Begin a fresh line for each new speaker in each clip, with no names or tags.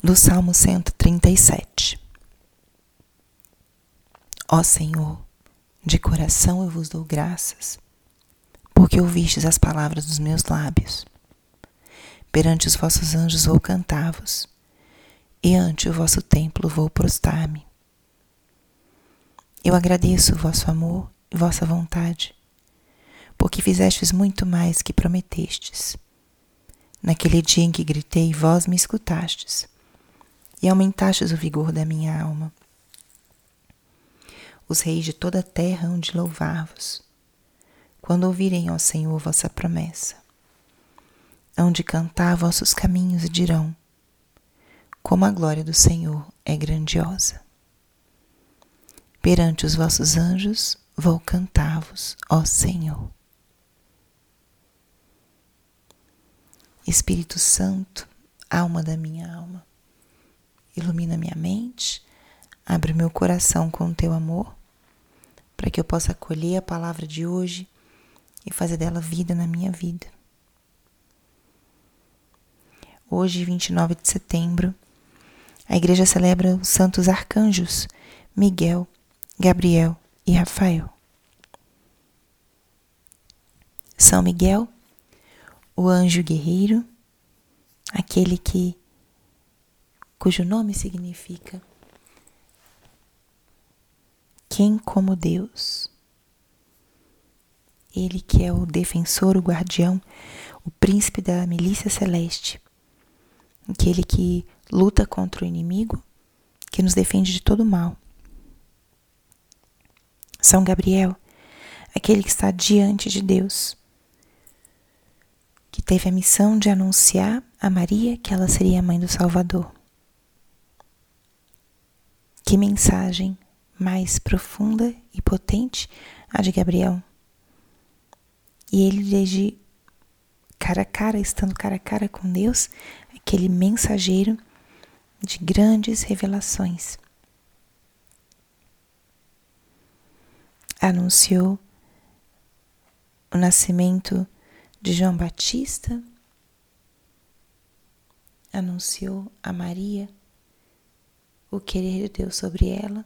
do Salmo 137. Ó Senhor, de coração eu vos dou graças, porque ouvistes as palavras dos meus lábios. Perante os vossos anjos vou cantar-vos, e ante o vosso templo vou prostrar-me. Eu agradeço o vosso amor e vossa vontade, porque fizestes muito mais que prometestes. Naquele dia em que gritei, vós me escutastes e aumentastes o vigor da minha alma. Os reis de toda a terra hão de louvar-vos, quando ouvirem, ó Senhor, vossa promessa. Hão de cantar vossos caminhos e dirão: Como a glória do Senhor é grandiosa. Perante os vossos anjos vou cantar-vos, ó Senhor. Espírito Santo, alma da minha alma, ilumina minha mente, abre meu coração com o teu amor, para que eu possa acolher a palavra de hoje e fazer dela vida na minha vida. Hoje, 29 de setembro, a igreja celebra os santos arcanjos Miguel, Gabriel e Rafael. São Miguel, o anjo guerreiro, aquele que cujo nome significa quem como Deus. Ele que é o defensor, o guardião, o príncipe da milícia celeste, aquele que luta contra o inimigo, que nos defende de todo mal. São Gabriel, aquele que está diante de Deus, que teve a missão de anunciar a Maria que ela seria a mãe do Salvador. Que mensagem mais profunda e potente a de Gabriel. E ele, desde cara a cara, estando cara a cara com Deus, aquele mensageiro de grandes revelações. Anunciou o nascimento de João Batista, anunciou a Maria o querer de Deus sobre ela.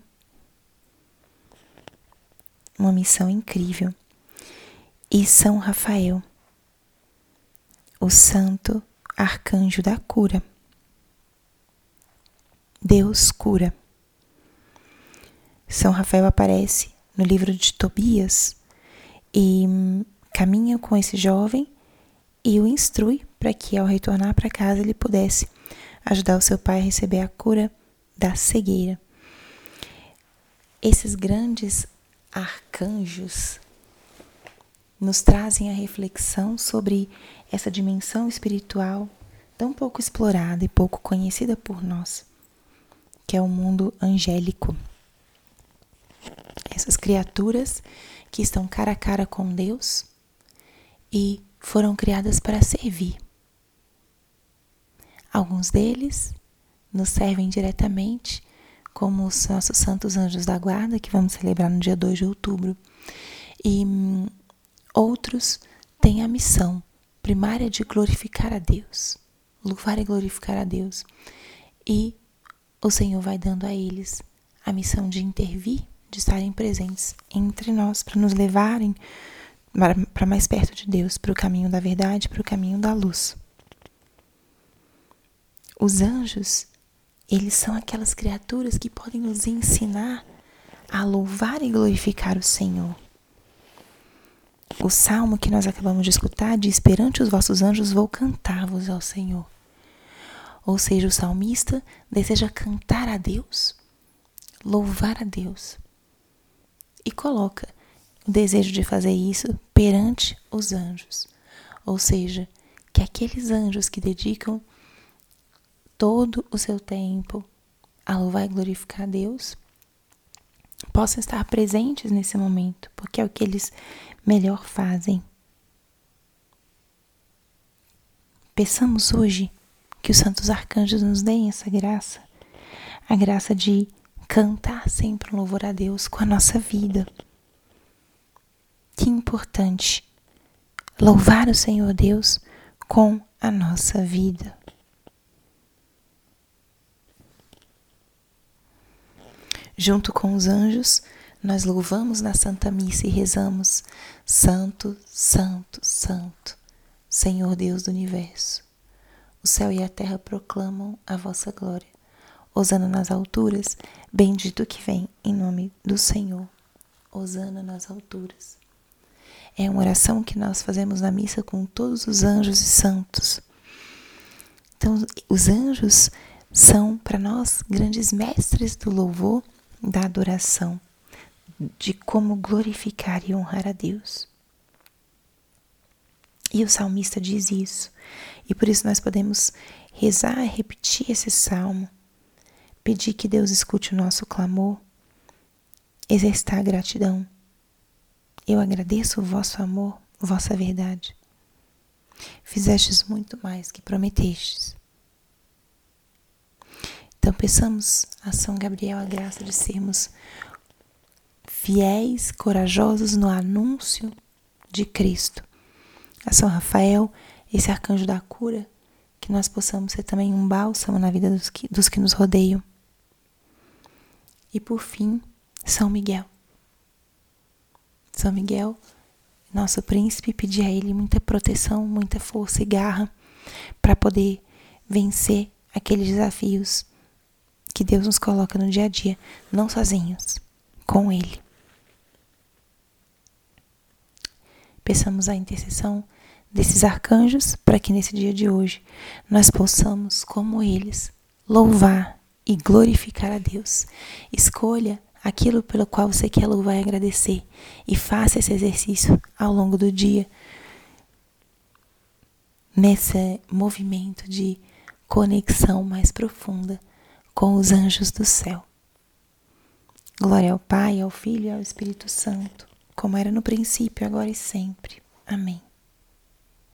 Uma missão incrível. E São Rafael, o santo arcanjo da cura. Deus cura. São Rafael aparece no livro de Tobias e caminha com esse jovem e o instrui para que, ao retornar para casa, ele pudesse ajudar o seu pai a receber a cura da cegueira. Esses grandes arcanjos nos trazem a reflexão sobre essa dimensão espiritual tão pouco explorada e pouco conhecida por nós, que é o mundo angélico. Essas criaturas que estão cara a cara com Deus e foram criadas para servir. Alguns deles nos servem diretamente, como os nossos santos anjos da guarda, que vamos celebrar no dia 2 de outubro. E hum, outros têm a missão primária de glorificar a Deus, louvar e glorificar a Deus. E o Senhor vai dando a eles a missão de intervir, de estarem presentes entre nós, para nos levarem para mais perto de Deus, para o caminho da verdade, para o caminho da luz. Os anjos, eles são aquelas criaturas que podem nos ensinar a louvar e glorificar o Senhor. O salmo que nós acabamos de escutar diz: Perante os vossos anjos vou cantar-vos ao Senhor. Ou seja, o salmista deseja cantar a Deus, louvar a Deus. E coloca o desejo de fazer isso perante os anjos. Ou seja, que aqueles anjos que dedicam todo o seu tempo a louvar e glorificar a Deus, possam estar presentes nesse momento, porque é o que eles melhor fazem. Peçamos hoje que os santos arcanjos nos deem essa graça, a graça de cantar sempre um louvor a Deus com a nossa vida. Que importante louvar o Senhor Deus com a nossa vida. Junto com os anjos, nós louvamos na Santa Missa e rezamos: Santo, Santo, Santo, Senhor Deus do universo. O céu e a terra proclamam a vossa glória. Osana nas alturas, bendito que vem em nome do Senhor. Osana nas alturas. É uma oração que nós fazemos na missa com todos os anjos e santos. Então, os anjos são para nós grandes mestres do louvor, da adoração, de como glorificar e honrar a Deus. E o salmista diz isso. E por isso nós podemos rezar repetir esse salmo, pedir que Deus escute o nosso clamor, exercitar a gratidão. Eu agradeço o vosso amor, vossa verdade. Fizestes muito mais que prometestes. Então peçamos a São Gabriel a graça de sermos fiéis, corajosos no anúncio de Cristo. A São Rafael, esse arcanjo da cura, que nós possamos ser também um bálsamo na vida dos que, dos que nos rodeiam. E por fim, São Miguel. São Miguel, nosso príncipe, pedir a ele muita proteção, muita força e garra para poder vencer aqueles desafios que Deus nos coloca no dia a dia, não sozinhos, com Ele. Peçamos a intercessão desses arcanjos para que nesse dia de hoje nós possamos, como eles, louvar e glorificar a Deus. Escolha aquilo pelo qual você quer louvar e agradecer e faça esse exercício ao longo do dia, nesse movimento de conexão mais profunda com os anjos do céu. Glória ao Pai, ao Filho e ao Espírito Santo, como era no princípio, agora e sempre. Amém.